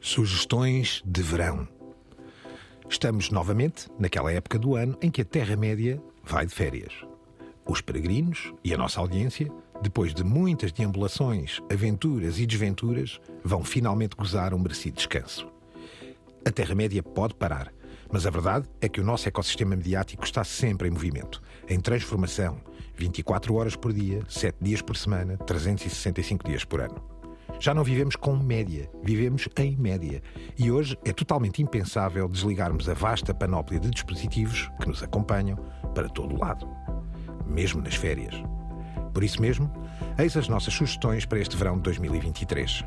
Sugestões de verão. Estamos novamente naquela época do ano em que a Terra-média vai de férias. Os peregrinos e a nossa audiência, depois de muitas deambulações, aventuras e desventuras, vão finalmente gozar um merecido descanso. A Terra-média pode parar, mas a verdade é que o nosso ecossistema mediático está sempre em movimento, em transformação, 24 horas por dia, 7 dias por semana, 365 dias por ano. Já não vivemos com média, vivemos em média. E hoje é totalmente impensável desligarmos a vasta panóplia de dispositivos que nos acompanham para todo o lado, mesmo nas férias. Por isso mesmo, eis as nossas sugestões para este verão de 2023.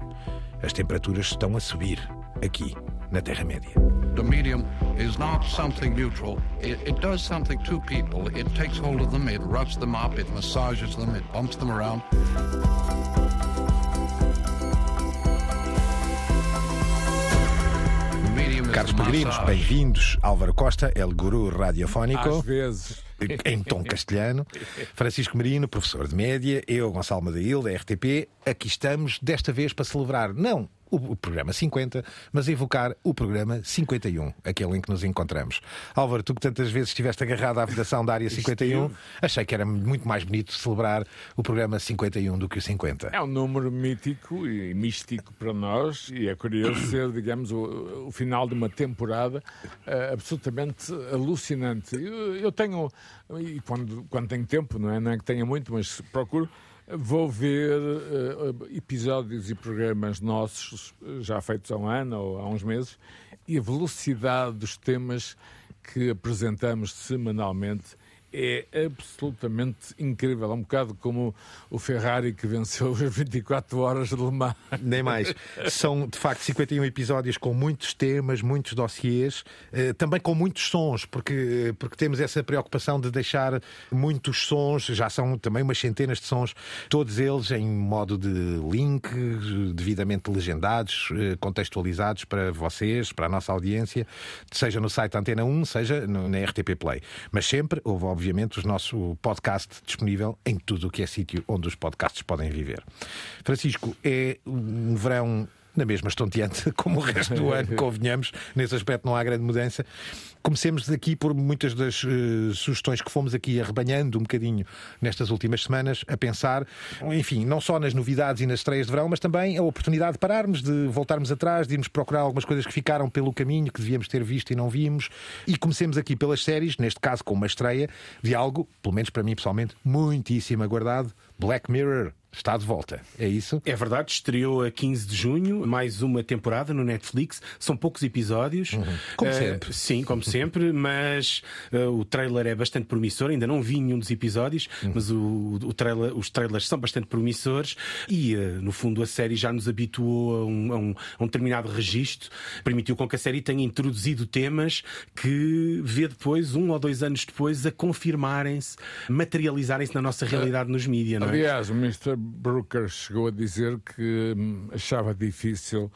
As temperaturas estão a subir aqui, na Terra-média. The medium is not something neutral. It, it does something to people. It takes hold of them, it roughs them up, it massages them, it bumps them around. Caros peregrinos, bem-vindos. Álvaro Costa, El Guru Radiofónico. Às vezes. em tom castelhano. Francisco Marino, professor de média, eu, Gonçalo Madail, da RTP. Aqui estamos, desta vez para celebrar, não o, programa 50, mas evocar o programa 51, aquele em que nos encontramos. Álvaro, tu que tantas vezes estiveste agarrado à vedação da área 51, achei que era muito mais bonito celebrar o programa 51 do que o 50. É um número mítico e místico para nós e é curioso ser, digamos, o, o final de uma temporada eh, absolutamente alucinante. Eu, eu tenho, e quando, quando tenho tempo, não é? não é que tenha muito, mas procuro, vou ver eh, episódios e programas nossos, já feitos há um ano ou há uns meses, e a velocidade dos temas que apresentamos semanalmente é absolutamente incrível. É um bocado como o Ferrari que venceu as 24 horas de Le Mans. Nem mais. São, de facto, 51 episódios com muitos temas, muitos dossiês, eh, também com muitos sons, porque, porque temos essa preocupação de deixar muitos sons, já são também umas centenas de sons, todos eles em modo de link, devidamente legendados, eh, contextualizados para vocês, para a nossa audiência, seja no site Antena 1, seja na RTP Play. Mas sempre houve, obviamente, o nosso podcast disponível em tudo o que é sítio onde os podcasts podem viver. Francisco, é um verão na mesma estonteante como o resto do ano, convenhamos, nesse aspecto não há grande mudança. Comecemos aqui por muitas das eh, sugestões que fomos aqui arrebanhando um bocadinho nestas últimas semanas, a pensar, enfim, não só nas novidades e nas estreias de verão, mas também a oportunidade de pararmos, de voltarmos atrás, de irmos procurar algumas coisas que ficaram pelo caminho, que devíamos ter visto e não vimos. E comecemos aqui pelas séries, neste caso com uma estreia de algo, pelo menos para mim pessoalmente, muitíssimo aguardado, Black Mirror. Está de volta, é isso? É verdade, estreou a 15 de junho, mais uma temporada no Netflix. São poucos episódios. Como Eh, sempre. Sim, como sempre, mas eh, o trailer é bastante promissor. Ainda não vi nenhum dos episódios, mas o, o trailer- os trailers são bastante promissores e, eh, no fundo, a série já nos habituou a um, a um- a um determinado registro. Permitiu com que a série tenha introduzido temas que vê depois, um ou dois anos depois, a confirmarem-se, materializarem-se na nossa realidade nos mídias, não é? Aliás, o Mr. Brooker chegou a dizer que hum, achava difícil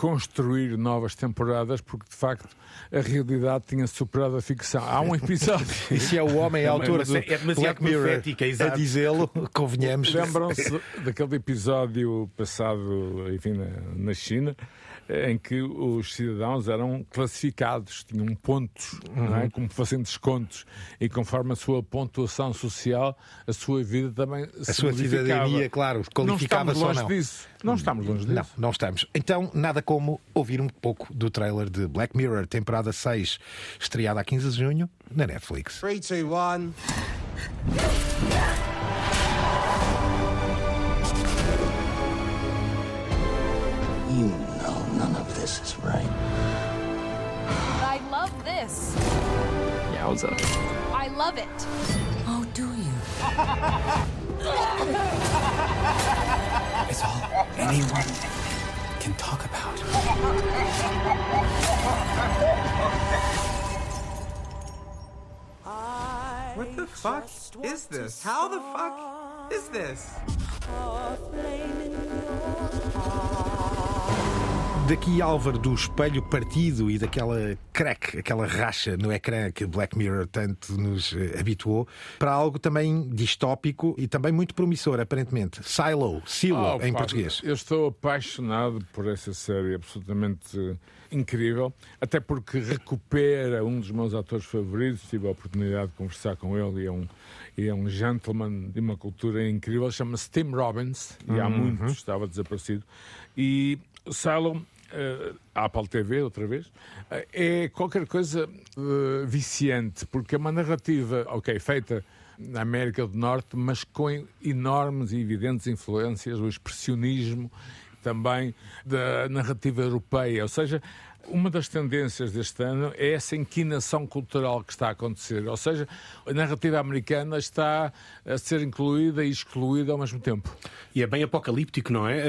construir novas temporadas porque, de facto, a realidade tinha superado a ficção. Há um episódio. E se é o homem, a É autor do é demasiado Black Mirror profética, a dizê-lo, convenhamos. Lembram-se daquele episódio passado, enfim, na, na China, em que os cidadãos eram classificados, tinham pontos, é? uhum. é? como fazendo descontos, e conforme a sua pontuação social, a sua vida também a se A sua cidadania, claro, qualificava-se ou não. Disso. Não estamos longe disso. Não, uhum. não estamos. Então, nada como ouvir um pouco do trailer de Black Mirror, temporada 6, estreada a 15 de junho, na Netflix. 3, 2, 1... this is right. I love this. Yowza. I love it. Oh, do you? it's all anyone can talk about. What the fuck is this? How the fuck is this? Daqui, Álvaro, do espelho partido e daquela crack, aquela racha no ecrã que Black Mirror tanto nos eh, habituou, para algo também distópico e também muito promissor, aparentemente. Silo, Silo, Oh, em pá, português. Eu estou apaixonado por essa série, absolutamente eh, incrível, até porque recupera um dos meus atores favoritos. Tive a oportunidade de conversar com ele e é um, e é um gentleman de uma cultura incrível. Chama-se Tim Robbins e há muito estava desaparecido. E Silo. eh, Apple TV, outra vez, eh, é qualquer coisa eh, viciante, porque é uma narrativa, ok, feita na América do Norte, mas com enormes e evidentes influências, o expressionismo também da narrativa europeia. Ou seja, uma das tendências deste ano é essa inquinação cultural que está a acontecer. Ou seja, a narrativa americana está a ser incluída e excluída ao mesmo tempo. E é bem apocalíptico, não é? É,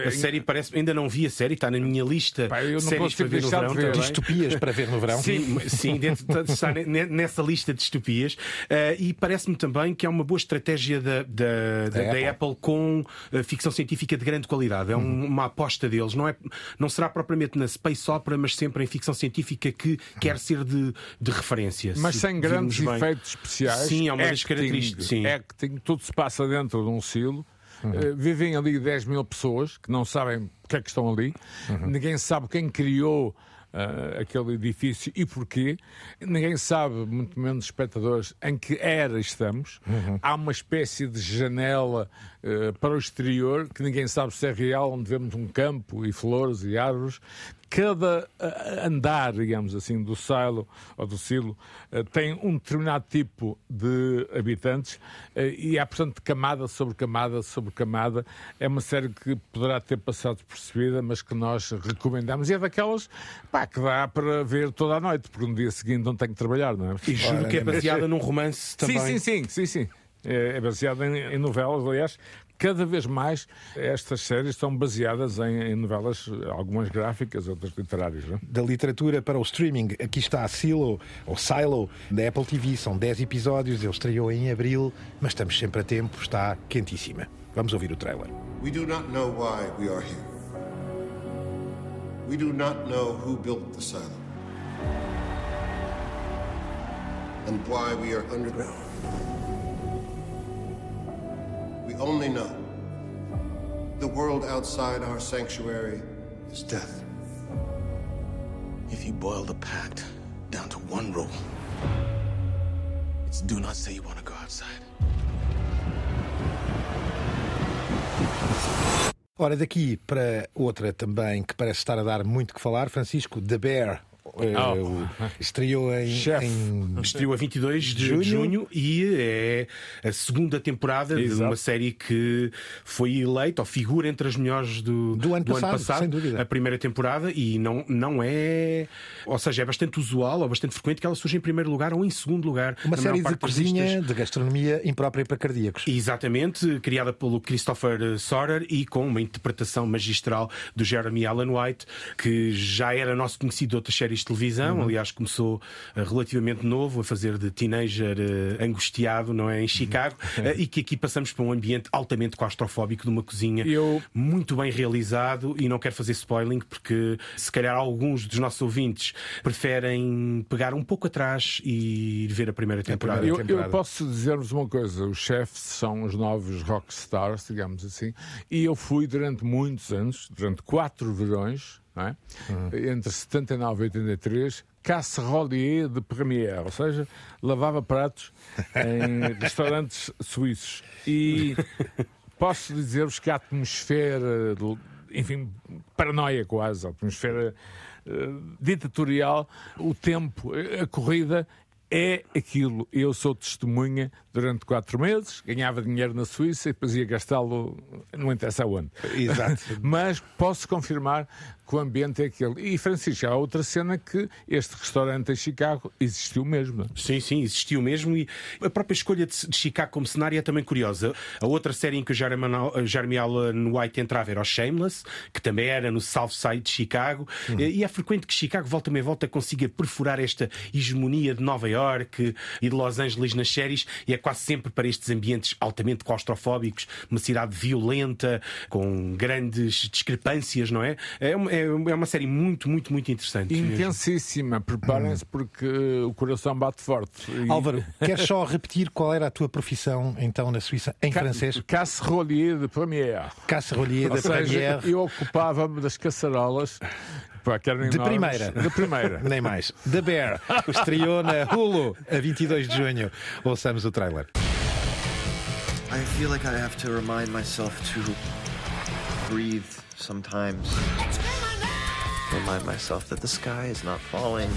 é, a é- série parece. Ainda não vi a série, está na minha lista Pá, eu não de séries para ver no de verão ver. também. Distopias para ver no verão. Sim, sim dentro, de- está ne- nessa lista de distopias. Eh, e parece-me também que é uma boa estratégia da, da, da- da Apple. Apple. com eh, ficção científica de grande qualidade. É um- Uhum. uma aposta deles. Não, é, não será propriamente na space opera, mas sempre em ficção científica que quer ser de, de referência. Mas Se sem grandes efeitos especiais. Sim, é uma das acting, características. Sim. Acting, tudo se passa dentro de um silo. Eh, vivem ali 10 mil pessoas que não sabem o que é que estão ali. Ninguém sabe quem criou eh, aquele edifício e porquê. Ninguém sabe, muito menos os espectadores, em que era estamos. Há uma espécie de janela eh, para o exterior que ninguém sabe se é real, onde vemos um campo e flores e árvores. Cada ah, andar, digamos assim, do silo ou do silo ah, tem um determinado tipo de habitantes ah, e há, portanto, camada sobre camada sobre camada. É uma série que poderá ter passado percebida, mas que nós recomendamos. E é daquelas pá, que dá para ver toda a noite, porque no dia seguinte não tenho que trabalhar, não é? E juro que é baseada num romance também. Sim, sim, sim, sim, sim. É, é baseado em, em novelas, aliás. Cada vez mais estas séries estão baseadas em, em novelas, algumas gráficas, outras literárias. Não é? Da literatura para o streaming, aqui está a Silo, ou Silo, da Apple TV. São 10 episódios, ele estreou em abril, mas estamos sempre a tempo, está quentíssima. Vamos ouvir o trailer. We do not know why we are here. We do not know who built the silo. And why we are underground. Only know the world outside our sanctuary is death. If you boil the pact down to one rule, it's do not say you want to go outside. Ora, daqui para outra também que parece estar a dar muito que falar, Francisco The Bear. Oh. estreou em, em Estreou a 22 de Junho. junho. e é a segunda temporada de Exato. uma série que foi eleita ou figura entre as melhores do, Do ano passado, sem dúvida. A primeira temporada e não, não é. Ou seja, é bastante usual ou bastante frequente que ela surja em primeiro lugar ou em segundo lugar. uma na série maior de cozinha, listas. de gastronomia imprópria para cardíacos. Exatamente, criada pelo Christopher Sorer e com uma interpretação magistral do Jeremy Allen White, que já era nosso conhecido de outras séries de televisão, aliás, começou eh, relativamente novo a fazer de teenager eh, angustiado, não é? Em Chicago, eh, e que aqui passamos para um ambiente altamente claustrofóbico de uma cozinha Eu- muito bem realizado. E não quero fazer spoiling porque se calhar alguns dos nossos ouvintes preferem pegar um pouco atrás e ir ver a primeira temporada. primeira Eu, eu posso dizer-vos uma coisa: os chefes são os novos rock stars, digamos assim, e eu fui durante muitos anos, durante quatro verões, é? entre 79 e 83, casserolier de premier, ou seja, lavava pratos em restaurantes suíços. E posso dizer-vos que a atmosfera, enfim, paranoia quase, a atmosfera eh, ditatorial, o tempo, a corrida é aquilo. Eu sou testemunha durante quatro meses, ganhava dinheiro na Suíça e depois ia gastá-lo, não interessa onde. Exato. Mas posso confirmar que o ambiente é aquele. E, Francisco, há outra cena que este restaurante em Chicago existiu mesmo. é? Sim, sim, existiu mesmo e a própria escolha de de Chicago como cenário é também curiosa. A outra série em que o Jeremy Jeremy Allen White entrava era o Shameless, que também era no South Side de Chicago, e é frequente que Chicago volta e volta consiga perfurar esta hegemonia de Nova York e de Los Angeles nas séries, e é quase sempre para estes ambientes altamente claustrofóbicos, uma cidade violenta, com grandes discrepâncias, não é? É, uma- é é, é uma série muito, muito, muito interessante. Intensíssima, preparem-se porque o coração bate forte. E- Álvaro, queres só repetir qual era a tua profissão então na Suíça em Ca- francês? Casserolier de Première. Casserolier seja, Première. eu ocupava-me das caçarolas pá, De enormes. primeira. De primeira. Nem mais. The Bear, estreou na Hulu a 22 de junho. Ouçamos o trailer. I feel like I have to remind myself to breathe sometimes. Remind myself that the sky is not falling.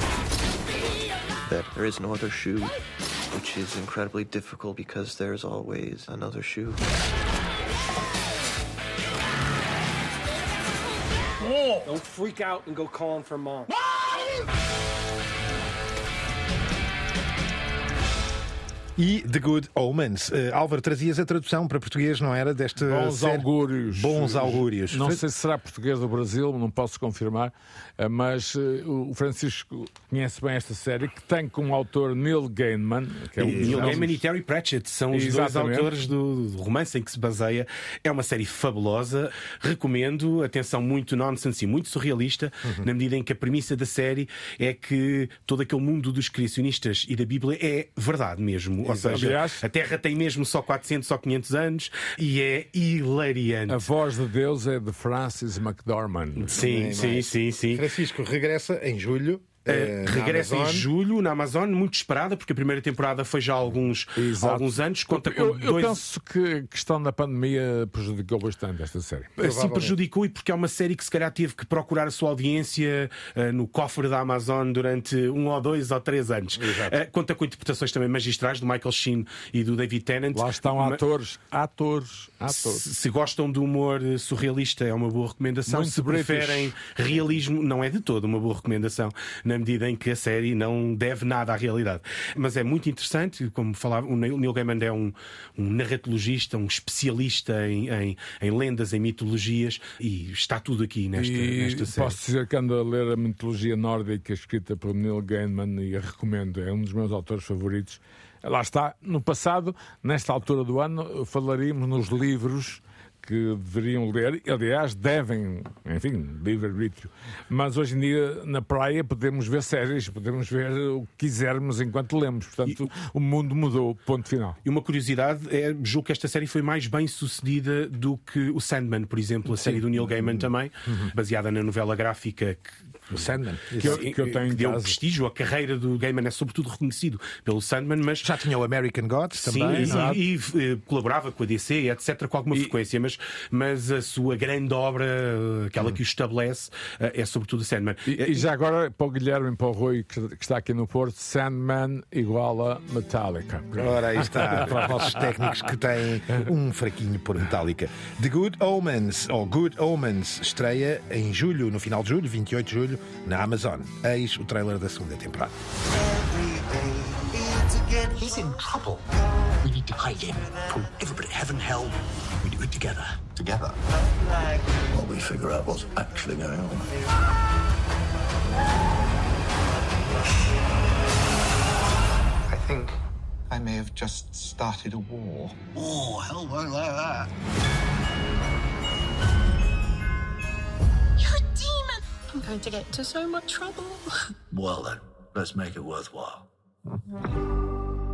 That there is no other shoe, which is incredibly difficult because there's always another shoe. Don't freak out and go calling for mom. E The Good Omens. Eh, Álvaro, trazias a tradução para português, não era? Desta Bons série? augúrios. Bons augúrios. Não sei se será português do Brasil, não posso confirmar, eh, mas eh, o Francisco conhece bem esta série, que tem como autor Neil Gaiman, que é um Neil Gaiman e Terry Pratchett são os dois Exatamente. autores do, do romance em que se baseia. É uma série fabulosa, recomendo. Atenção, muito nonsense e muito surrealista, Uhum. na medida em que a premissa da série é que todo aquele mundo dos criacionistas e da Bíblia é verdade mesmo. Ou seja, Aliás- a Terra tem mesmo só 400, só 500 anos e é hilariante. A voz de Deus é de Francis McDormand. Sim, sim, sim, sim. Francisco regressa em julho. Eh, Uh, na regressa em julho na Amazon, muito esperada, porque a primeira temporada foi já há alguns, Exato. alguns anos. Conta com Eu, eu dois. penso que a questão da pandemia prejudicou bastante esta série. Assim prejudicou e porque é uma série que se calhar teve que procurar a sua audiência uh, no cofre da Amazon durante um ou dois ou três anos. Uh, conta com interpretações também magistrais do Michael Sheen e do David Tennant. Lá estão Ma- atores, atores, atores. Se, se gostam de humor eh, surrealista, é uma boa recomendação. Muito se British. preferem realismo, não é de todo uma boa recomendação, na medida em que a série não deve nada à realidade. Mas é muito interessante, como falava, o Neil Gaiman é um, um narratologista, um especialista em, em- em lendas, em mitologias, e está tudo aqui nesta, E nesta série. posso dizer que ando a ler a mitologia nórdica escrita por Neil Gaiman e a recomendo, é um dos meus autores favoritos. Lá está, no passado, nesta altura do ano, falaríamos nos livros que deveriam ler, aliás, devem, enfim, livre-arbítrio. Mas hoje em dia, na praia, podemos ver séries, podemos ver o que quisermos enquanto lemos. Portanto, o mundo mudou, ponto final. E uma curiosidade é, julgo que esta série foi mais bem sucedida do que o Sandman, por exemplo, a série do Neil Gaiman também, baseada na novela gráfica que O Sandman. Que eu- que eu tenho deu casa. prestígio. A carreira do Gaiman é sobretudo reconhecido pelo Sandman, mas Já tinha o American Gods Sim, também. exato. e, e, eh, colaborava com a DC, etc., com alguma frequência, mas, mas a sua grande obra, aquela que o estabelece, eh, é sobretudo o Sandman. E, e já agora, para o Guilherme e para o Rui, que que está aqui no Porto, Sandman igual a Metallica. Ora, aí está, para os nossos técnicos que têm um fraquinho por Metallica. The Good Omens, ou Good Omens, estreia em julho, no final de julho, 28 de julho, na Amazon. Eis o trailer da segunda temporada. He's in trouble. We need to hide him from everybody. Heaven, hell. We do it together. Together? While we figure out what's actually going on. I think I may have just started a war. Oh, hell won't like that. You're a demon. I'm going to get into so much trouble. Well then, let's make it worthwhile.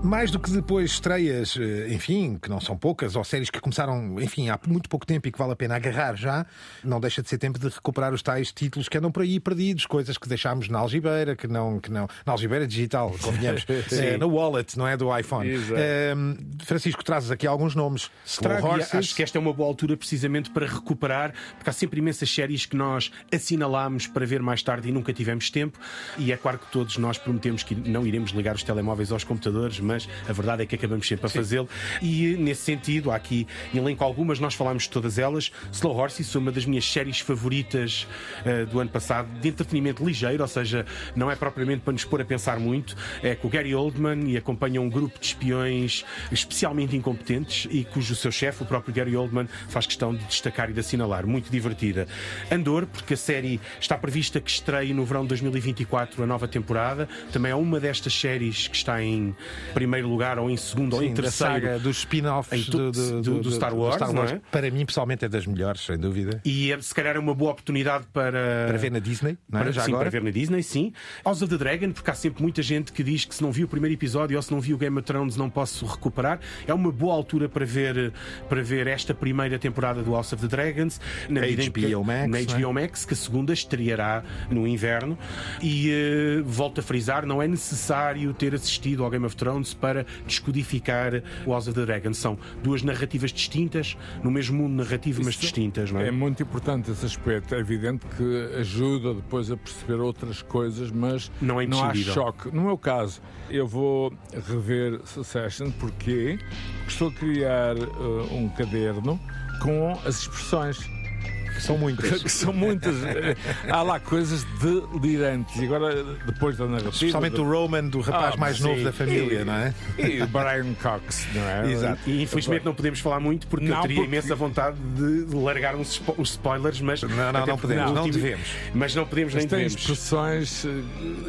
Mais do que depois estreias, eh, enfim, que não são poucas, ou séries que começaram, enfim, há muito pouco tempo e que vale a pena agarrar já, não deixa de ser tempo de recuperar os tais títulos que andam por aí perdidos, coisas que deixámos na algibeira, que não, que não, na algibeira digital, convenhamos, eh, na wallet, não é? Do iPhone. Exato. Eh, Francisco, trazes aqui alguns nomes. Trago, Horses. acho que esta é uma boa altura precisamente para recuperar, porque há sempre imensas séries que nós assinalámos para ver mais tarde e nunca tivemos tempo. E é claro que todos nós prometemos que não iremos ligar os telemóveis aos computadores, mas a verdade é que acabamos sempre a fazê-lo. E nesse sentido, há aqui elenco algumas, nós falámos de todas elas. Slow Horses uma das minhas séries favoritas eh, do ano passado, de entretenimento ligeiro, ou seja, não é propriamente para nos pôr a pensar muito. É com o Gary Oldman e acompanha um grupo de espiões especialmente incompetentes e cujo seu chefe, o próprio Gary Oldman, faz questão de destacar e de assinalar. Muito divertida. Andor, porque a série está prevista que estreie no verão de 2024 a nova temporada. Também é uma destas séries que está em primeiro lugar ou em segundo ou em Sim, terceiro. saga dos spin-offs do, do- do- do Star Wars, não é? Para mim, pessoalmente, é das melhores, sem dúvida. E é, se calhar é uma boa oportunidade para. Para ver na Disney, não é? Para, Já sim, agora? para ver na Disney, sim. House of the Dragon, porque há sempre muita gente que diz que se não viu o primeiro episódio ou se não viu Game of Thrones não posso recuperar. É uma boa altura para ver, para ver esta primeira temporada do House of the Dragons. Na em que- HBO Max, Na não é? HBO Max, que a segunda estreará no inverno. E eh, volto a frisar, não é necessário ter assistido ao Game of Thrones para descodificar o House of the Dragons. São duas narrativas distintas, no mesmo mundo narrativo, mas Isso distintas, não é? É muito importante esse aspecto. É evidente que ajuda depois a perceber outras coisas, mas Não é há imprescindível. choque. No meu caso, eu vou rever Succession porque estou a criar uh, um caderno com as expressões. Que são muitas. que são muitas. Há lá coisas delirantes. E agora, depois da narrativa. Especialmente de- o Roman, do rapaz Ah, mais sim. novo da família, E- não é? E o Brian Cox, não é? Exato. E infelizmente não podemos falar muito porque eu Não, teria porque- imensa vontade de largar uns spo- os spoilers, mas. Não, não, não porque podemos, não último- devemos. Mas não podemos Mas nem tem devemos. expressões, eh,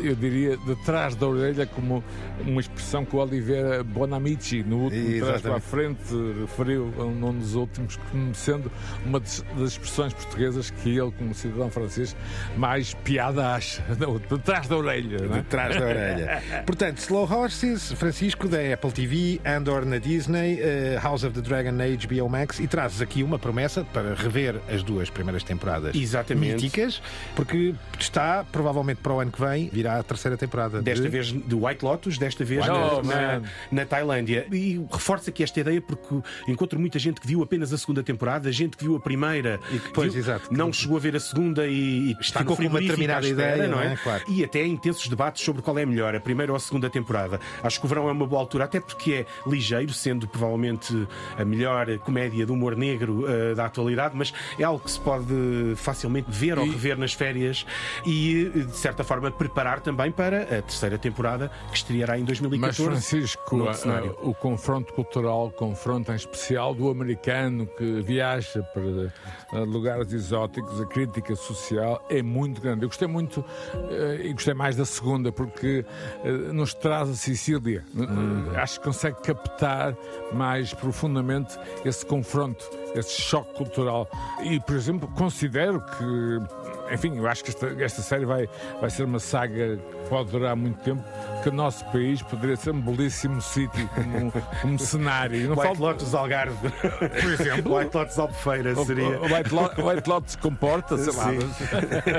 eu diria, de trás da orelha, como uma expressão que o Oliveira Bonamici, no último Trás para a. Frente, referiu a um dos últimos, como sendo uma das expressões portuguesas que ele, como cidadão francês, mais piada acha. Não, de trás da orelha. Não é? De trás da orelha. Portanto, Slow Horses, Francisco, da Apple TV, Andor na Disney, eh, House of the Dragon na HBO Max, e trazes aqui uma promessa para rever as duas primeiras temporadas Exatamente. míticas, porque está, provavelmente para o ano que vem, virá a terceira temporada. Desta de... vez do White Lotus, desta vez White na, na, na Tailândia. E reforço aqui esta ideia porque encontro muita gente que viu apenas a segunda temporada, gente que viu a primeira E que, pois, exato. não chegou a ver a segunda e, e está Ficou com uma determinada espera, ideia, não é? é? Claro. E até intensos debates sobre qual é melhor, a primeira ou a segunda temporada. Acho que o verão é uma boa altura, até porque é ligeiro, sendo provavelmente a melhor comédia do humor negro eh, da atualidade, mas é algo que se pode facilmente ver ou E- rever nas férias e, de certa forma, preparar também para a terceira temporada que estreará em Mas, 2014. Francisco, no a- o confronto cultural, o confronto em especial do americano que viaja para eh, lugares exóticos, a crítica social é muito grande. Eu gostei muito eh, e gostei mais da segunda, porque eh, nos traz a Sicília. Eh, Acho que consegue captar mais profundamente esse confronto, esse choque cultural. E, por exemplo, considero que, enfim, eu acho que esta, esta série vai, vai ser uma saga que pode durar muito tempo, que o nosso país poderia ser um belíssimo sítio como, como cenário. Não White falo- Lotus Algarve, por exemplo. White Lotus Albufeira seria. O White Lot, o White Lot se comporta, sei lá.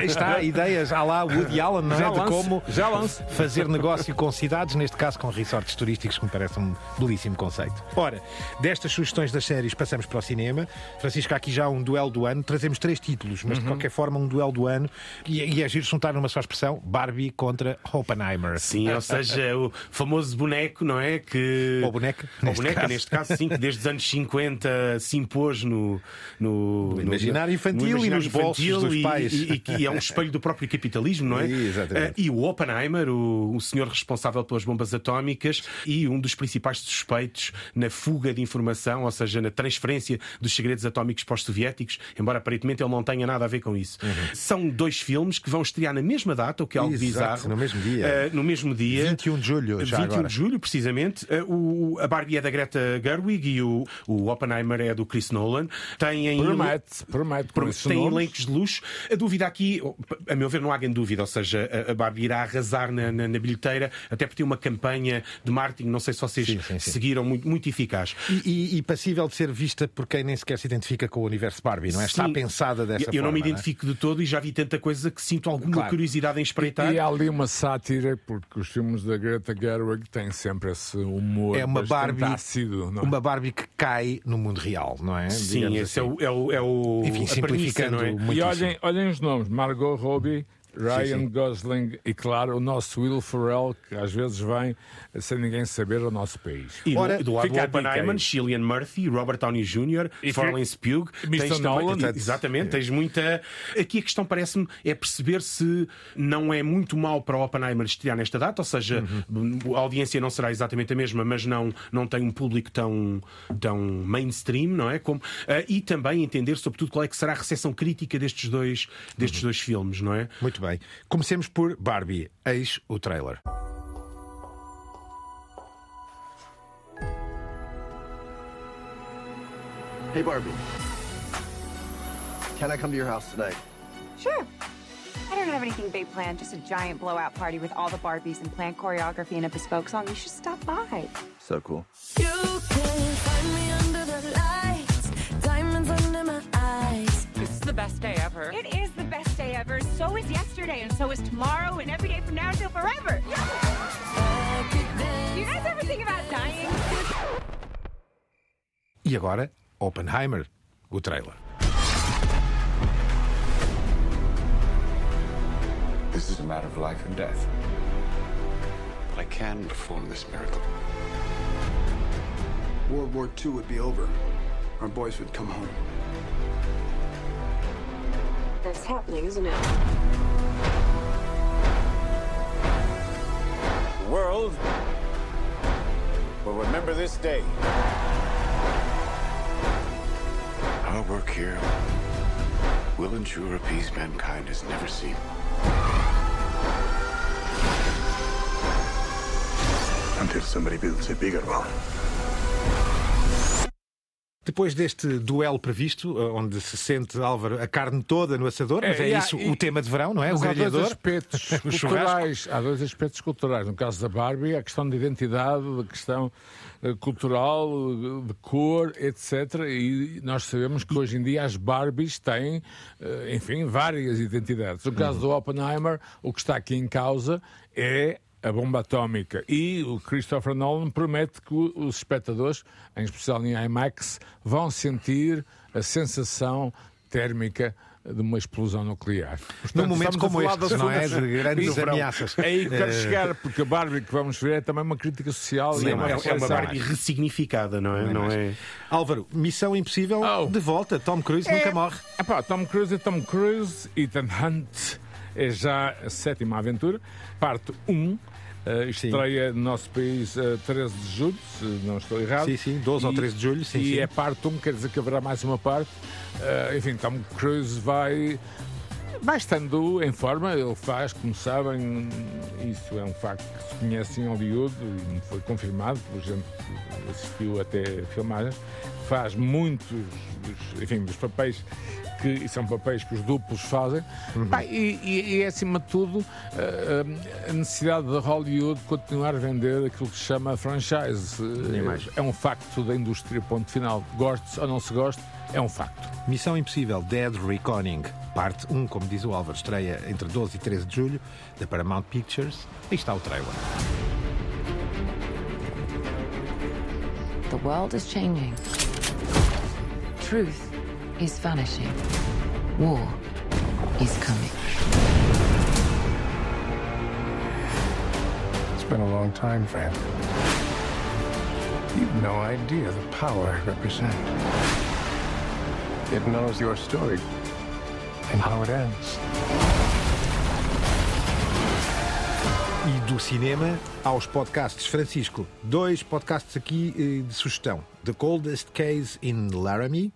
Está, ideias à lá Woody Allen, não é? Já de como já lanço. fazer negócio com cidades, neste caso com resorts turísticos, que me parece um belíssimo conceito. Ora, destas sugestões das séries, passamos para o cinema. Francisco, há aqui já um duelo do ano. Trazemos três títulos, mas de qualquer forma, um duelo do ano. E, e é giro juntar numa só expressão: Barbie contra Oppenheimer. Sim, ou seja, o famoso boneco, não é? Que... Ou boneca, Ou boneca, caso. neste caso, sim, que desde os anos 50 se impôs no, no, no- imaginário infantil e imaginário nos bolsos infantil dos e- pais. E, e que é um espelho do próprio capitalismo, não é? Exatamente. Eh, E o Oppenheimer, o, o senhor responsável pelas bombas atómicas e um dos principais suspeitos na fuga de informação, ou seja, na transferência dos segredos atómicos para os soviéticos, embora aparentemente ele não tenha nada a ver com isso. São dois filmes que vão estrear na mesma data, o que é algo. Exato, bizarro. no mesmo dia. Eh, no mesmo dia. 21 de julho, já 21 agora. de julho, precisamente. Eh, O, a Barbie é da Greta Gerwig e o, o Oppenheimer é do Chris Nolan. Têm Promete, promete. tem nomes. elencos de luxo. A dúvida aqui, a meu ver, não há grande dúvida. Ou seja, a- a Barbie irá arrasar na, na- na bilheteira, até porque tem uma campanha de marketing, não sei se vocês Sim, sim, sim. seguiram, muito, muito eficaz. E, e- e passível de ser vista por quem nem sequer se identifica com o universo Barbie, não é? Está pensada dessa eu, forma. eu não me é? identifico de todo e já vi tanta coisa que sinto alguma Claro. curiosidade em espreitar. E há ali uma sátira, porque os filmes da Greta Gerwig têm sempre esse humor É uma Barbie, ácido. Não é? uma Barbie que cai no mundo real, não é? Sim, Digamos esse assim. é o, é o, é o Enfim, a premissa, simplificando não é? E olhem, olhem os nomes: Margot Robbie, Ryan sim. Gosling e, claro, o nosso Will Ferrell, que às vezes vem sem ninguém saber ao nosso país. E Ora, do, do lado do fica a dica Oppenheimer. Cillian Murphy, Robert Downey Jr., E Florence Pugh. Mr. Tens Nolan. também, exatamente, tens muita. Aqui a questão parece-me é perceber se não é muito mal para o Oppenheimer estrear nesta data, ou seja, Uhum. a audiência não será exatamente a mesma, mas não, não tem um público tão, tão mainstream, não é? Como, ah, e também entender, sobretudo, qual é que será a recepção crítica destes dois, destes Uhum. dois filmes, não é? Muito muito bem. Comecemos por Barbie, eis o trailer. Hey Barbie. Can I come to your house tonight? Sure. I don't have anything big planned, just a giant blowout party with all the Barbies and planned choreography and a bespoke song. You should stop by. So cool. You can find me under the lights, diamonds under my eyes. This is the best day ever. It is the best day ever. So is yesterday, and so is tomorrow, and every day from now until forever. Do you guys ever think about dying? E agora, Oppenheimer, o trailer. This is a matter of life and death. But I can perform this miracle. World War II would be over. Our boys would come home. That's happening, isn't it? The world will remember this day. Our work here will ensure a peace mankind has never seen. Until somebody builds a bigger one. Depois deste duelo previsto, eh, onde se sente, Álvaro, a carne toda no assador, mas é, há- isso e- o tema de verão, não é? Mas o há dois grelhador. aspectos culturais. Há dois aspectos culturais. No caso da Barbie, a questão de identidade, a questão eh, cultural, de cor, etc. E nós sabemos que hoje em dia as Barbies têm, eh, enfim, várias identidades. No caso do Oppenheimer, o que está aqui em causa é a bomba atómica. E o Christopher Nolan promete que os espectadores, em especial em IMAX, vão sentir a sensação térmica de uma explosão nuclear. Num momento como este, não é? De grandes ameaças. É aí que quero Eh, chegar, porque a Barbie que vamos ver é também uma crítica social. Sim, e é, uma, é uma reflexão. Barbie ressignificada, não é? Não é Não é... Álvaro, Missão Impossível de volta. Tom Cruise É, nunca morre. epá, Tom Cruise é Tom Cruise, Ethan Hunt é já a sétima aventura, parte 1. Eh, estreia no nosso país a 13 de julho, se não estou errado. Sim, sim, 12 ou 13 de julho, sim, E sim. é parte 1, quer dizer que haverá mais uma parte. Eh, enfim, Tom Cruise vai. Vai estando em forma, ele faz, como sabem, isso é um facto que se conhece em Hollywood e foi confirmado por gente que assistiu até filmagens, faz muitos, dos, enfim, dos papéis que e são papéis que os duplos fazem. Pá, e, e- e é, acima de tudo, eh, a necessidade de Hollywood continuar a vender aquilo que se chama franchise. É um facto da indústria, ponto final. Goste ou não se goste, é um facto. Missão Impossível Dead Reckoning, parte 1, como diz o Álvaro, estreia entre 12 e 13 de julho, da Paramount Pictures. Aí está o trailer. The world is changing. Truth is vanishing. War is coming. It's been a long time, friend. You've no idea the power I represent. It knows your story and how it ends. E do cinema aos podcasts. Francisco, dois podcasts aqui eh, de sugestão. The Coldest Case in Laramie,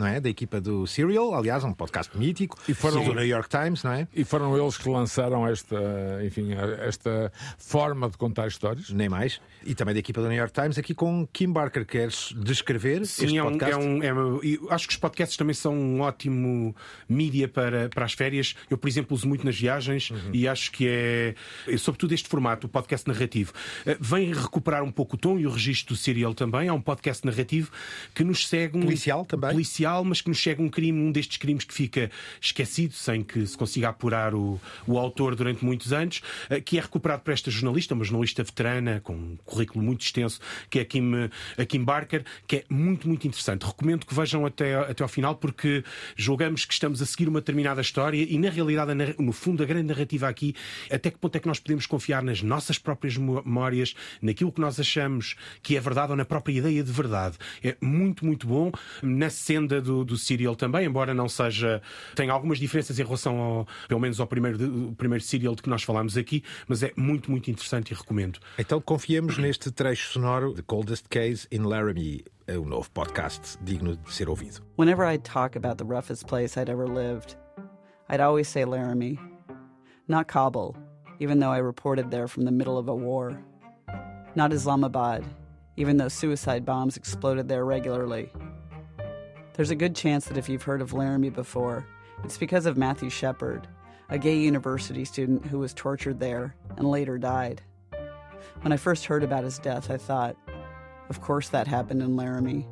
não é? Da equipa do Serial, aliás, um podcast mítico. E foram- do New York Times, não é? E foram eles que lançaram esta, enfim, esta forma de contar histórias. Nem mais. E também da equipa do New York Times, aqui com Kim Barker. Queres descrever Sim, este é um, podcast? é um- é um- e acho que os podcasts também são um ótimo mídia para, para as férias. Eu, por exemplo, uso muito nas viagens Uhum. e acho que é, é sobretudo este formato, o podcast narrativo. Eh, Vem recuperar um pouco o tom e o registro do serial também. É um podcast narrativo que nos segue um. Policial também. Policial, mas que nos segue um crime, um destes crimes que fica esquecido, sem que se consiga apurar o, o autor durante muitos anos, eh, que é recuperado por esta jornalista, uma jornalista veterana, com um currículo muito extenso, que é a Kim, a Kim Barker, que é muito, muito interessante. Recomendo que vejam até, até ao final, porque julgamos que estamos a seguir uma determinada história e, na realidade, no fundo, a grande narrativa aqui, até que ponto é que nós podemos confiar nas nossas próprias memórias, naquilo que nós achamos que é verdade ou na própria ideia de verdade. É muito, muito bom. Na senda do, do serial também, embora não seja. tem algumas diferenças em relação ao, pelo menos ao primeiro, de- primeiro serial de que nós falámos aqui, mas é muito, muito interessante e recomendo. Então confiemos neste trecho sonoro The Coldest Case in Laramie, é o novo podcast digno de ser ouvido. Whenever I'd talk about the roughest place I'd ever lived, I'd always say Laramie. Not Kabul, even though I reported there from the middle of a war. Not Islamabad, even though suicide bombs exploded there regularly. There's a good chance that if you've heard of Laramie before, it's because of Matthew Shepard, a gay university student who was tortured there and later died. When I first heard about his death, I thought, of course that happened in Laramie.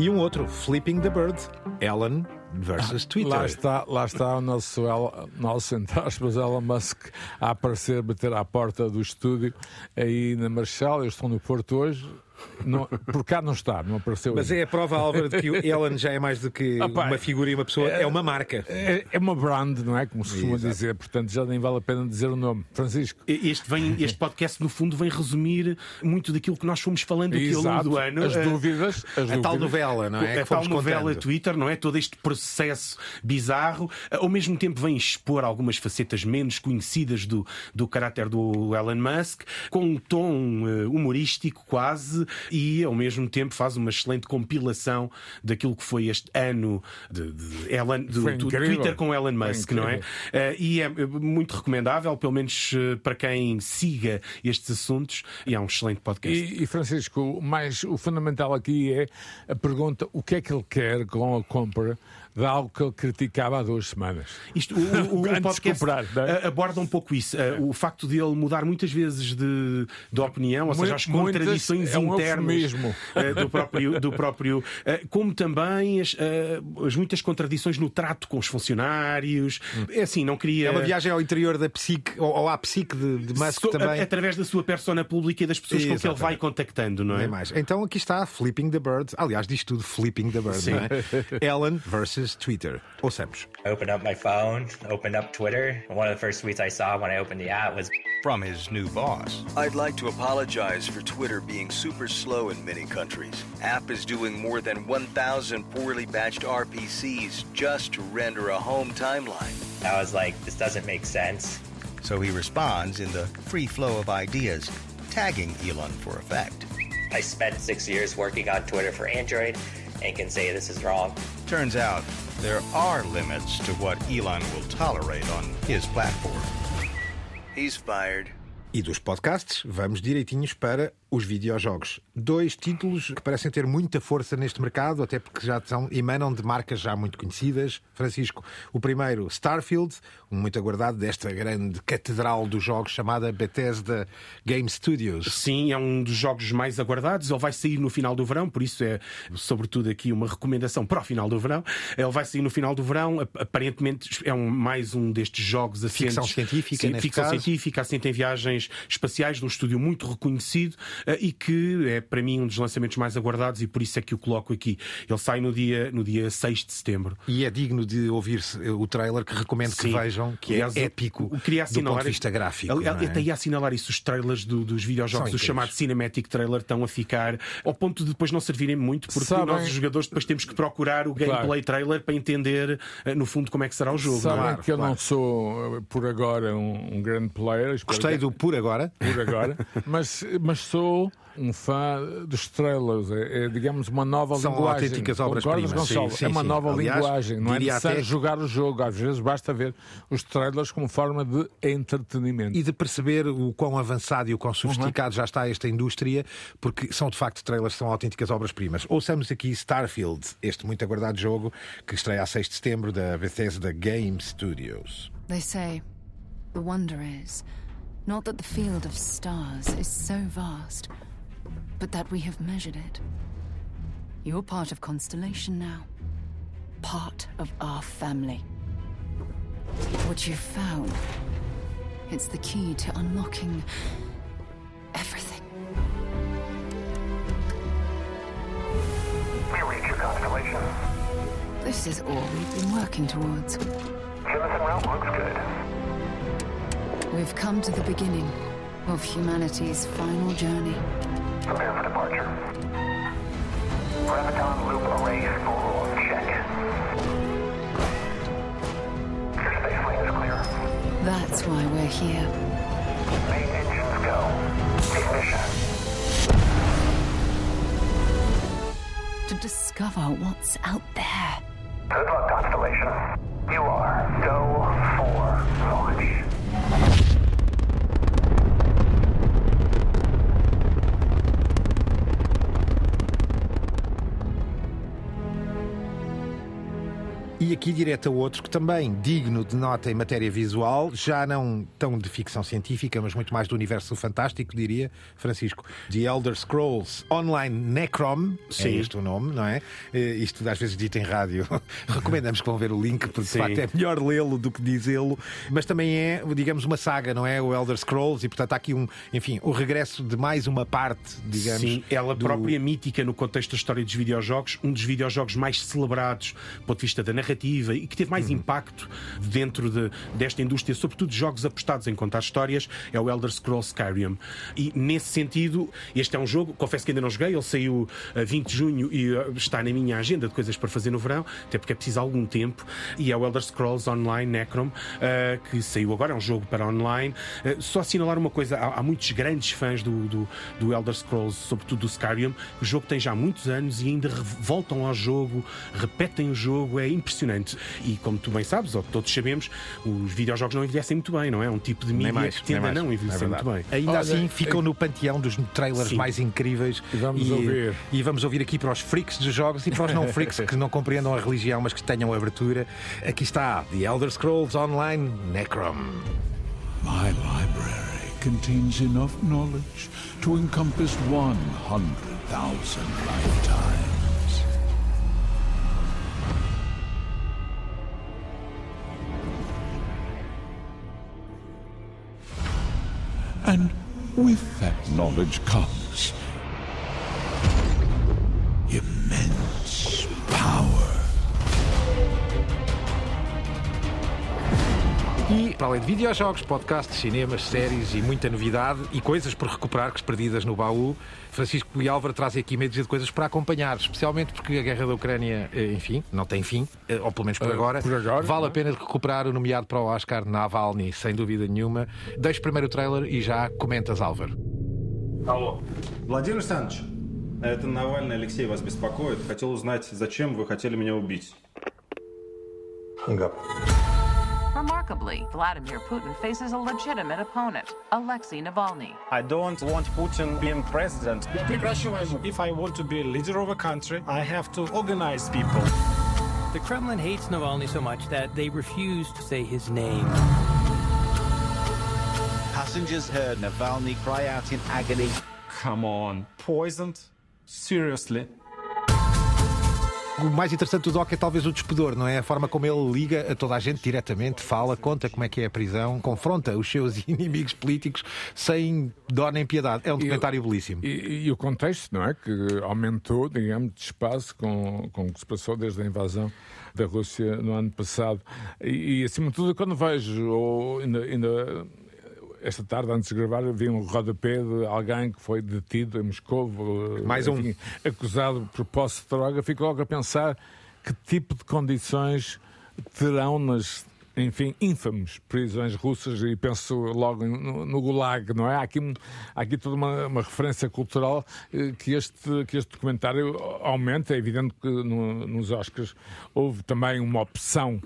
E um outro, Flipping the Bird, Ellen versus Twitter. Lá está, lá está o nosso, El- nosso entre aspas, Elon Musk a aparecer, bater à porta do estúdio aí na Marshall. Eu estou no Porto hoje. Não, por cá não está, não apareceu Mas ainda. é a prova, Álvaro, de que o Ellen já é mais do que Ah, pá, uma figura e uma pessoa, é uma marca. É, é uma brand, não é? Como se costuma Exato. dizer, portanto já nem vale a pena dizer o nome. Francisco. Este, vem, este podcast, no fundo, vem resumir muito daquilo que nós fomos falando aqui ao longo do ano. As Eh, dúvidas, as A tal dúvidas. novela, não é? A tal novela contando. Twitter, não é? Todo este processo bizarro, eh, ao mesmo tempo vem expor algumas facetas menos conhecidas do, do caráter do Elon Musk, com um tom eh, humorístico quase, e ao mesmo tempo faz uma excelente compilação daquilo que foi este ano de, de Elon, do, do. Twitter com Elon Musk, não é? Eh, e é muito recomendável, pelo menos eh, para quem siga estes assuntos, e é um excelente podcast. E, e, Francisco, mais, o fundamental aqui é a pergunta: o que é que ele quer com a compra de algo que ele criticava há duas semanas? Isto, o, o- o podcast é? aborda um pouco isso. Uh, O facto de ele mudar muitas vezes de, de opinião, ou seja, as contradições é um internas uh, do próprio, do próprio uh, como também as, as muitas contradições no trato com os funcionários. É assim, não queria. É uma viagem ao interior da psique, ou, ou à psique de, de Musk So- também. através da sua persona pública e das pessoas com que ele Exatamente. vai contactando, não é? Nem mais. Então aqui está Flipping the Bird. Aliás, diz tudo Flipping the Bird, Sim. não é? Ellen versus Twitter. Ouçamos. I opened up my phone, opened up Twitter, and one of the first tweets I saw when I opened the app was From his new boss. I'd like to apologize for Twitter being super slow in many countries. App is doing more than 1,000 poorly batched RPCs just to render a home timeline. I was like, this doesn't make sense. So he responds in the free flow of ideas, tagging Elon for effect. I spent six years working on Twitter for Android and can say this is wrong. Turns out there are limits to what Elon will tolerate on his platform. He's fired. E dos podcasts, vamos direitinhos para os videojogos. Dois títulos que parecem ter muita força neste mercado, até porque já são, emanam de marcas já muito conhecidas. Francisco, o primeiro, Starfield, um muito aguardado desta grande catedral dos jogos chamada Bethesda Game Studios. Sim, é um dos jogos mais aguardados. Ele vai sair no final do verão, por isso é, sobretudo, aqui uma recomendação para o final do verão. Ele vai sair no final do verão. Ap- Aparentemente é um, mais um destes jogos assentes. Ficção científica, Sim, neste ficção caso. científica, assente em viagens espaciais de um estúdio muito reconhecido e que é, para mim, um dos lançamentos mais aguardados e por isso é que o coloco aqui. Ele sai no dia, no dia 6 de setembro. E é digno de ouvir-se o trailer que recomendo que Sim. vejam, que Aliás, é épico queria do assinalar- ponto de vista gráfico. Ali- é? Até ia assinalar isso, os trailers do- dos videojogos, o chamado Cinematic Trailer, estão a ficar ao ponto de depois não servirem muito, porque Sabem- nós, os jogadores, depois temos que procurar o gameplay trailer para entender, eh, no fundo, como é que será o jogo. Sabem não é? que eu não sou, eh, por agora, um, um grande player. Gostei que- do por agora. por agora, mas, mas sou um fã dos trailers. É, é, digamos, uma nova São linguagem. autênticas Concordas, obras-primas. Gonçalo? Sim, sim, é uma sim. nova Aliás, linguagem. Não é necessário até- jogar o jogo. Às vezes basta ver os trailers como forma de entretenimento. E de perceber o quão avançado e o quão Uhum. sofisticado já está esta indústria, porque são de facto trailers, são autênticas obras-primas. Ouçamos aqui Starfield, este muito aguardado jogo que estreia a 6 de setembro da Bethesda Game Studios. They say the wonder is not that the field of stars is so vast, but that we have measured it. You're part of Constellation now, part of our family. What you've found, it's the key to unlocking everything. We reach your constellation. This is all we've been working towards. Jemison route looks good. We've come to the beginning of humanity's final journey. Prepare for departure. Graviton loop array full. Check. Your space lane is clear. That's why we're here. Main engines go. Ignition. To discover what's out there. Good luck, Constellation. Aqui direto a outro que também digno de nota em matéria visual, já não tão de ficção científica, mas muito mais do universo fantástico, diria, Francisco. The Elder Scrolls Online Necrom, é Sim. este o nome, não é? Eh, Isto às vezes dito em rádio. Recomendamos que vão ver o link, porque Sim. de facto é melhor lê-lo do que dizê-lo. Mas também é, digamos, uma saga, não é? O Elder Scrolls, e portanto há aqui um, enfim, o regresso de mais uma parte, digamos. Sim, ela do- própria mítica no contexto da história dos videojogos, um dos videojogos mais celebrados do ponto de vista da narrativa e que teve mais impacto dentro de- desta indústria, sobretudo de jogos apostados em contar histórias, é o Elder Scrolls Skyrim. E nesse sentido, este é um jogo, confesso que ainda não joguei, ele saiu a 20 de junho e uh, está na minha agenda de coisas para fazer no verão, até porque é preciso algum tempo, e é o Elder Scrolls Online Necrom, uh, que saiu agora, é um jogo para online. Uh, só assinalar uma coisa, há, há muitos grandes fãs do, do, do Elder Scrolls, sobretudo do Skyrim, que o jogo tem já muitos anos e ainda voltam ao jogo, repetem o jogo, é impressionante. E como tu bem sabes, ou todos sabemos, os videojogos não envelhecem muito bem, não é? É um tipo de mídia mais, que tende a não É envelhecer verdade. muito bem. Ainda Olha, assim é- ficam no panteão dos trailers Sim. mais incríveis. E vamos ouvir. E vamos ouvir aqui para os freaks dos jogos e para os não freaks que não compreendam a religião, mas que tenham abertura. Aqui está The Elder Scrolls Online Necrom. My library contains enough knowledge to encompass 100,000 lifetimes. And with that knowledge comes immense E, para além de videojogos, podcasts, cinemas, séries e muita novidade e coisas por recuperar que perdidas no baú, Francisco e Álvaro trazem aqui meia dúzia de coisas para acompanhar, especialmente porque a guerra da Ucrânia, eh, enfim, não tem fim, eh, ou pelo menos por Eh, agora. por agora, vale não a é? pena recuperar o nomeado para o Oscar Navalny, sem dúvida nenhuma. Deixe primeiro o trailer e já comentas, Álvaro. Алло. Владимир Александрович, это Навальный Алексей вас беспокоит. Хотел узнать, зачем вы хотели меня убить. Remarkably, Vladimir Putin faces a legitimate opponent, Alexei Navalny. I don't want Putin being president. If I want to be a leader of a country, I have to organize people. The Kremlin hates Navalny so much that they refuse to say his name. Passengers heard Navalny cry out in agony. Come on. Poisoned? Seriously? O mais interessante do Doc é talvez o despedor, não é? A forma como ele liga a toda a gente diretamente, fala, conta como é que é a prisão, confronta os seus inimigos políticos sem dó nem piedade. É um documentário belíssimo. E, e o contexto, não é? Que aumentou, digamos, de espaço com, com o que se passou desde a invasão da Rússia no ano passado. E, e acima de tudo, quando vejo, ou ainda, ainda esta tarde, antes de gravar, vi um rodapé de alguém que foi detido em Moscou, Mais um. enfim, acusado por posse de droga, fico logo a pensar que tipo de condições terão nas enfim, ínfames prisões russas e penso logo no, no Gulag, não é? Há aqui, há aqui toda uma, uma referência cultural eh, que este, que este documentário aumenta. É evidente que no- nos Oscars houve também uma opção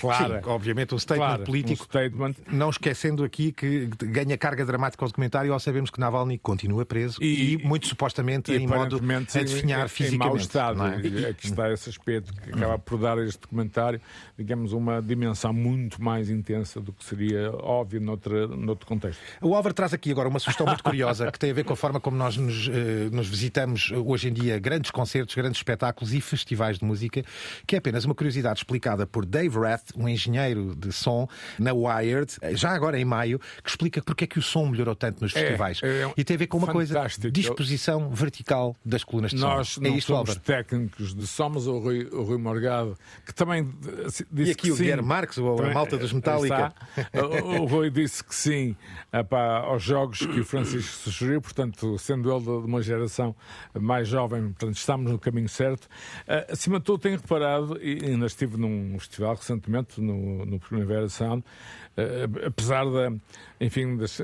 clara. Sim, obviamente um statement Clara, político. um statement. Não esquecendo aqui que ganha carga dramática ao documentário ao sabemos que Navalny continua preso e, muito supostamente em modo a definhar em- em fisicamente. mau estado. não é? E Aqui está esse aspecto que acaba por dar a este documentário, digamos, uma dimensão muito mais intensa do que seria óbvio noutra, noutro contexto. O Álvaro traz aqui agora uma sugestão muito curiosa que tem a ver com a forma como nós nos, eh, nos visitamos hoje em dia grandes concertos, grandes espetáculos e festivais de música, que é apenas uma curiosidade explicada por Dave Rath, um engenheiro de som na Wired, já agora em maio, que explica porque é que o som melhorou tanto nos É, festivais. é e tem a ver com uma coisa, fantástico. disposição vertical das colunas de Nós som. não É isto, somos Álvaro. técnicos de som, mas o Rui, o Rui Morgado, que também disse E aqui que o. Guilherme Marques, o- a malta dos Metallica. O, Rui disse que sim eh, pá, aos jogos que o Francisco sugeriu, portanto, sendo ele de de uma geração mais jovem, portanto, estamos no caminho certo. Eh, acima de tudo, tenho reparado, e ainda estive num festival recentemente, no, no Primavera Sound, apesar da, enfim, das,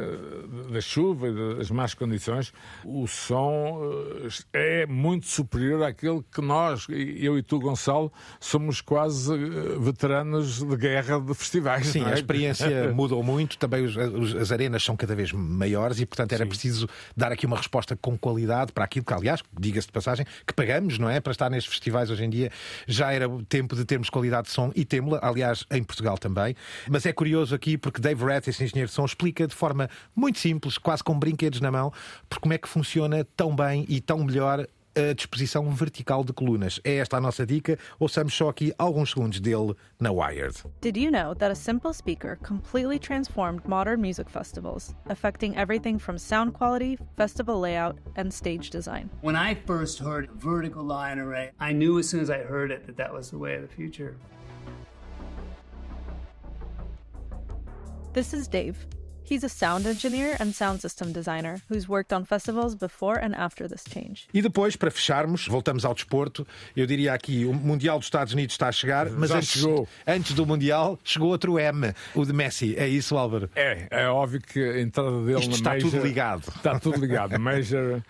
da chuva e das más condições, o som é muito superior àquele que nós, eu e tu, Gonçalo, somos quase veteranos de guerra de festivais. Sim, é? a experiência mudou muito, também os, os, as arenas são cada vez maiores e, portanto, era Sim. preciso dar aqui uma resposta com qualidade para aquilo que, aliás, diga-se de passagem, que pagamos, não é? Para estar nestes festivais hoje em dia, já era tempo de termos qualidade de som e temos-la, aliás, em Portugal também. Mas é curioso aqui porque Dave Rat, esse engenheiro de som, explica de forma muito simples, quase com brinquedos na mão, por como é que funciona tão bem e tão melhor a disposição vertical de colunas. É esta a nossa dica. Ouçamos só aqui alguns segundos dele na Wired. Did you know that a simple speaker completely transformed modern music festivals, affecting everything from sound quality, festival layout, and stage design? When I first heard vertical line array, I knew as soon as I heard it that that was the way of the future. This is Dave. He's a sound engineer and sound system designer who's worked on festivals before and after this change. E depois, para fecharmos, voltamos ao desporto. Eu diria aqui, o Mundial dos Estados Unidos está a chegar, mas Já antes, chegou. antes do Mundial chegou outro M, o de Messi. É isso, Álvaro? É, é óbvio que a entrada dele Isto na está Major, tudo ligado. Está tudo ligado. Major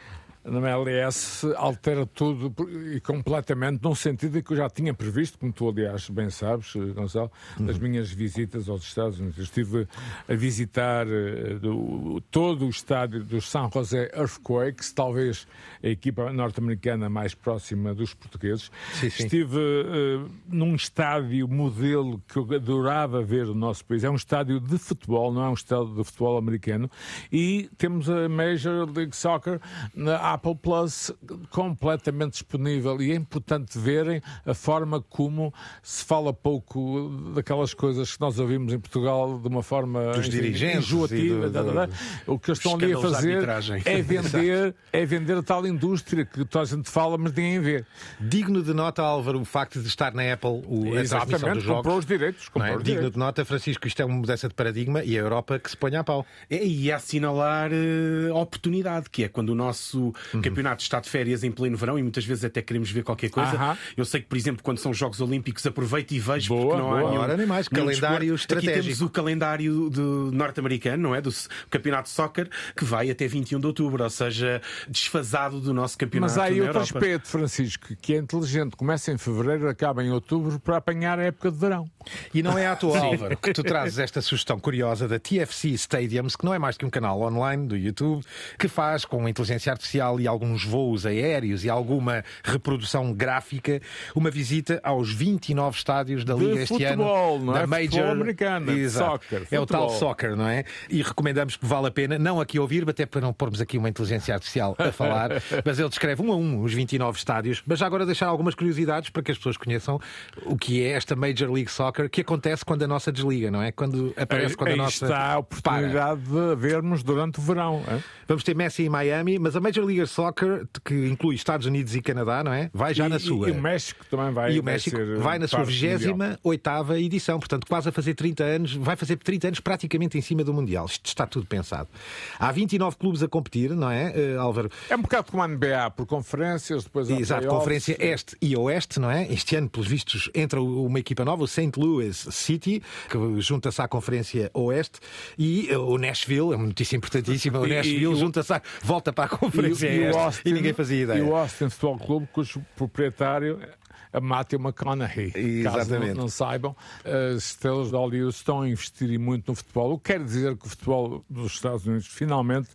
na MLS altera tudo e completamente, num sentido que eu já tinha previsto, como tu, aliás, bem sabes, Gonçalo, nas minhas visitas aos Estados Unidos. Eu estive a visitar eh, do- todo o estádio dos San José Earthquakes, talvez a equipa norte-americana mais próxima dos portugueses. Sim, sim. Estive eh, num estádio modelo que eu adorava ver no nosso país. É um estádio de futebol, não é um estádio de futebol americano. E temos a Major League Soccer na Apple Plus completamente disponível. E é importante verem a forma como se fala pouco daquelas coisas que nós ouvimos em Portugal de uma forma Dos enfim, dirigentes enjoativa. do- tá. O que eles estão ali a fazer é vender, é vender a tal indústria que toda a gente fala, mas ninguém vê. Digno de nota, Álvaro, o facto de estar na Apple o, a transmissão Exatamente, dos jogos. comprou os direitos. É? Comprou os Digno direitos. de nota, Francisco, isto é uma mudança de paradigma e a Europa que se ponha a pau. É, e a assinalar a oportunidade, que é quando o nosso Uhum. campeonato está de férias em pleno verão e muitas vezes até queremos ver qualquer coisa. Aham. Eu sei que, por exemplo, quando são Jogos Olímpicos, aproveito e vejo Boa, porque não há boa. nenhum, Ora, nem mais, nenhum calendário desporto. Aqui estratégico. temos o calendário do norte-americano, não é? Do campeonato de soccer, que vai até 21 de outubro, ou seja, desfasado do nosso campeonato Mas há aí outro Europa. aspecto, Francisco, que é inteligente. Começa em fevereiro, acaba em outubro para apanhar a época de verão. E não é à toa, Álvaro, que tu trazes esta sugestão curiosa da TFC Stadiums, que não é mais que um canal online do YouTube, que faz com inteligência artificial e alguns voos aéreos e alguma reprodução gráfica uma visita aos 29 estádios da De Liga este futebol, ano. não da é? Major Futebol americano, é Exato. soccer, É o tal soccer, não é? E recomendamos que vale a pena, não aqui ouvir, até para não pormos aqui uma inteligência artificial a falar, mas ele descreve um a um os 29 estádios. Mas já agora deixar algumas curiosidades para que as pessoas conheçam o que é esta Major League Soccer, que acontece quando a nossa desliga, não é? Quando aparece Aí, quando a aí nossa. está a para. oportunidade de vermos durante o verão. Vamos ter Messi em Miami, mas a Major League Soccer, que inclui Estados Unidos e Canadá, não é? Vai já E- na sua. E o México também vai e o vai México ser, vai na sua parte mundial. 28 edição, portanto, quase a fazer 30 anos, vai fazer 30 anos praticamente em cima do Mundial. Isto está tudo pensado. Há 29 clubes a competir, não é, eh, Álvaro? É um bocado como a NBA, por conferências, depois há Exato. Conferência Este e Oeste, não é? Este ano, pelos vistos, entra uma equipa nova, o St. Louis City, que junta-se à Conferência Oeste, e eh, o Nashville, é uma notícia importantíssima, o Nashville junta-se à, volta para a Conferência e, e Austin, e ninguém fazia ideia. E o Austin Futebol Clube, cujo proprietário é Matthew McConaughey. Caso Exatamente. não, não saibam, as estrelas de Hollywood estão a investir muito no futebol. O que quer dizer que o futebol dos Estados Unidos finalmente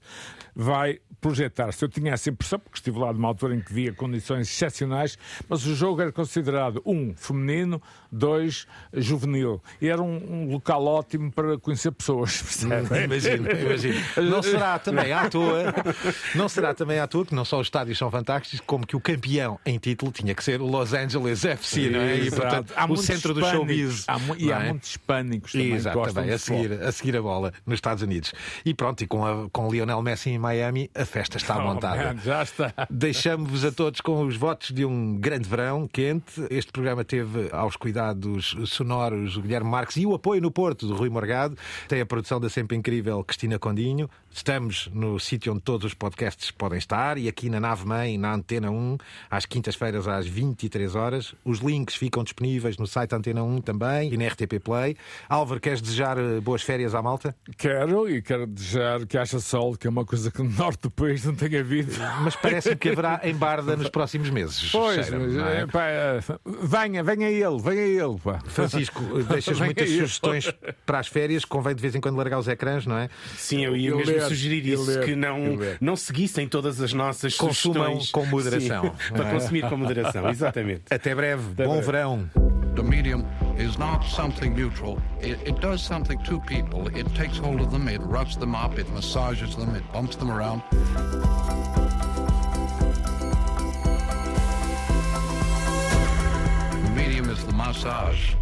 vai projetar-se. Eu tinha essa impressão, porque estive lá numa altura em que via condições excepcionais, mas o jogo era considerado, um, feminino, dois, juvenil. E era um, um local ótimo para conhecer pessoas. percebe? Imagino, imagino. Não será também à toa, não será também à toa que não só os estádios são fantásticos, como que o campeão em título tinha que ser o Los Angeles FC, não é? E, portanto, Há o muitos centro do showbiz. Há e há é? muitos hispânicos também Exato, também, a seguir, a seguir a bola nos Estados Unidos. E pronto, e com, a, com Lionel Messi em Miami, a festa está Oh, montada. man, já está. Deixamos-vos a todos com os votos de um grande verão quente. Este programa teve aos cuidados sonoros o Guilherme Marques e o apoio no Porto do Rui Morgado. Tem a produção da sempre incrível Cristina Condinho. Estamos no sítio onde todos os podcasts podem estar e aqui na Nave Mãe, na Antena 1, às quintas-feiras às 23 horas. Os links ficam disponíveis no site Antena 1 também e na RTP Play. Álvaro, queres desejar eh, boas férias à malta? Quero e quero desejar que haja sol, que é uma coisa que no norte do país não tem havido. Mas parece-me que haverá em Barda nos próximos meses. Pois, mas, é? é, pá, é, venha, venha ele, venha ele. Pá. Francisco, deixas Venha muitas ele. sugestões para as férias, convém de vez em quando largar os ecrãs, não é? Sim, eu ia Eu mesmo ler, sugerir isso, ler, que não, não seguissem todas as nossas Consumam sugestões. com moderação, Sim, para é? consumir com moderação, exatamente. Até breve, bom breve. verão. The medium is not something neutral. It, it does something to people. It takes hold of them, it roughs them up, it massages them, it bumps around. The medium is the massage.